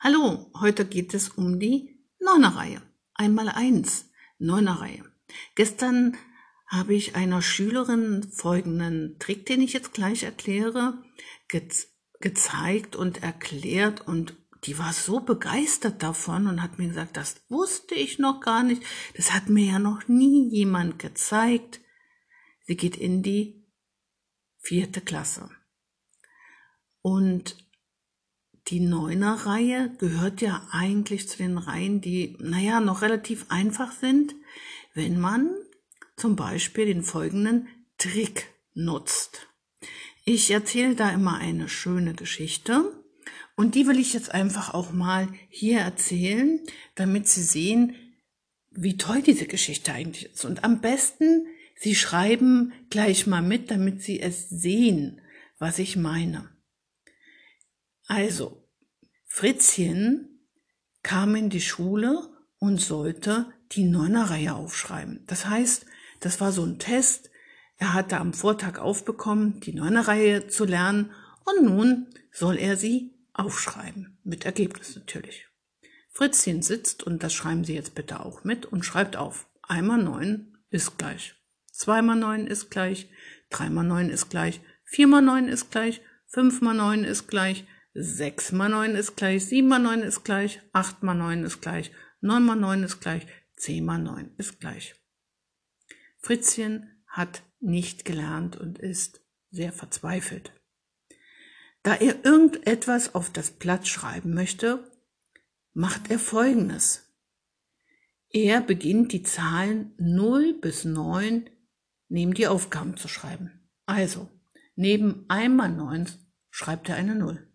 Hallo, heute geht es um die Neunerreihe. Einmal eins, Neunerreihe. Gestern habe ich einer Schülerin folgenden Trick, den ich jetzt gleich erkläre, ge gezeigt und erklärt und die war so begeistert davon und hat mir gesagt, das wusste ich noch gar nicht. Das hat mir ja noch nie jemand gezeigt. Sie geht in die vierte Klasse. Und die Neuner-Reihe gehört ja eigentlich zu den Reihen, die, naja, noch relativ einfach sind, wenn man zum Beispiel den folgenden Trick nutzt. Ich erzähle da immer eine schöne Geschichte und die will ich jetzt einfach auch mal hier erzählen, damit Sie sehen, wie toll diese Geschichte eigentlich ist. Und am besten, Sie schreiben gleich mal mit, damit Sie es sehen, was ich meine. Also, Fritzchen kam in die Schule und sollte die Neunerreihe aufschreiben. Das heißt, das war so ein Test. Er hatte am Vortag aufbekommen, die Neunerreihe zu lernen und nun soll er sie aufschreiben. Mit Ergebnis natürlich. Fritzchen sitzt und das schreiben Sie jetzt bitte auch mit und schreibt auf. Einmal neun ist gleich. Zweimal neun ist gleich. Dreimal neun ist gleich. Viermal neun ist gleich. Fünfmal neun ist gleich. 6 mal 9 ist gleich, 7 mal 9 ist gleich, 8 mal 9 ist gleich, 9 mal 9 ist gleich, 10 mal 9 ist gleich. Fritzchen hat nicht gelernt und ist sehr verzweifelt. Da er irgendetwas auf das Blatt schreiben möchte, macht er Folgendes. Er beginnt die Zahlen 0 bis 9 neben die Aufgaben zu schreiben. Also, neben einmal 9 schreibt er eine 0.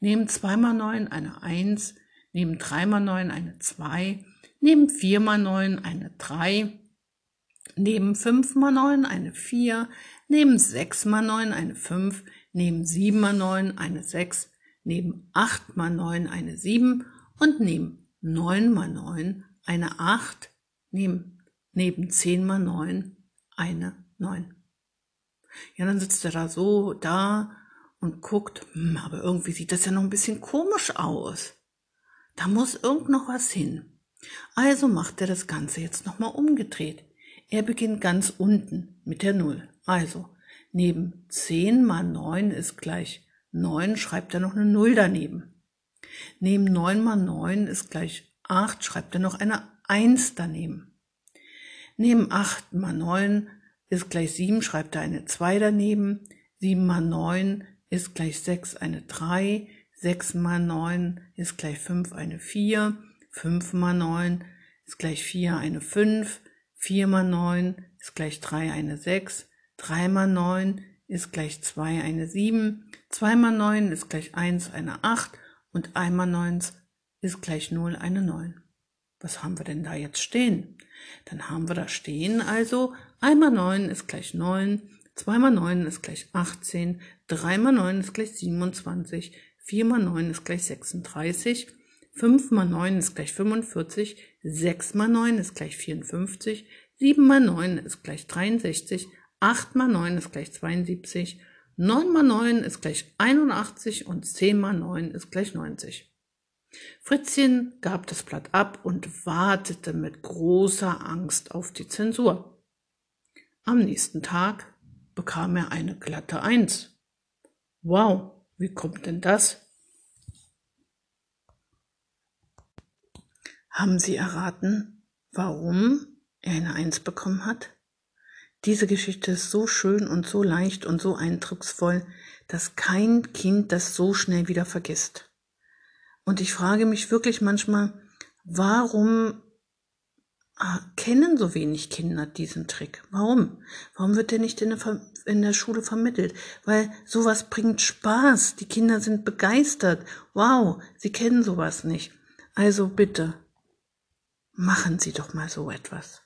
Neben 2 mal 9 eine 1, neben 3 mal 9 eine 2, neben 4 mal 9 eine 3, neben 5 mal 9 eine 4, neben 6 mal 9 eine 5, neben 7 mal 9 eine 6, neben 8 mal 9 eine 7 und neben 9 mal 9 eine 8, neben, neben 10 mal 9 eine 9. Ja, dann sitzt er da so da und guckt, hm, aber irgendwie sieht das ja noch ein bisschen komisch aus. Da muss irgend noch was hin. Also macht er das Ganze jetzt nochmal umgedreht. Er beginnt ganz unten mit der Null. Also, neben 10 mal 9 ist gleich 9, schreibt er noch eine Null daneben. Neben 9 mal 9 ist gleich 8, schreibt er noch eine 1 daneben. Neben 8 mal 9 ist gleich 7, schreibt er eine 2 daneben. 7 mal 9 ist gleich 6 eine 3, 6 mal 9 ist gleich 5 eine 4, 5 mal 9 ist gleich 4 eine 5, 4 mal 9 ist gleich 3 eine 6, 3 mal 9 ist gleich 2 eine 7, 2 mal 9 ist gleich 1 eine 8 und 1 mal 9 ist gleich 0 eine 9. Was haben wir denn da jetzt stehen? Dann haben wir da stehen also 1 mal 9 ist gleich 9, 2 mal 9 ist gleich 18, 3 mal 9 ist gleich 27, 4 mal 9 ist gleich 36, 5 mal 9 ist gleich 45, 6 mal 9 ist gleich 54, 7 mal 9 ist gleich 63, 8 mal 9 ist gleich 72, 9 mal 9 ist gleich 81 und 10 mal 9 ist gleich 90. Fritzchen gab das Blatt ab und wartete mit großer Angst auf die Zensur. Am nächsten Tag bekam er eine glatte Eins. Wow, wie kommt denn das? Haben Sie erraten, warum er eine Eins bekommen hat? Diese Geschichte ist so schön und so leicht und so eindrucksvoll, dass kein Kind das so schnell wieder vergisst. Und ich frage mich wirklich manchmal, warum kennen so wenig Kinder diesen Trick. Warum? Warum wird der nicht in der, in der Schule vermittelt? Weil sowas bringt Spaß. Die Kinder sind begeistert. Wow, sie kennen sowas nicht. Also bitte, machen Sie doch mal so etwas.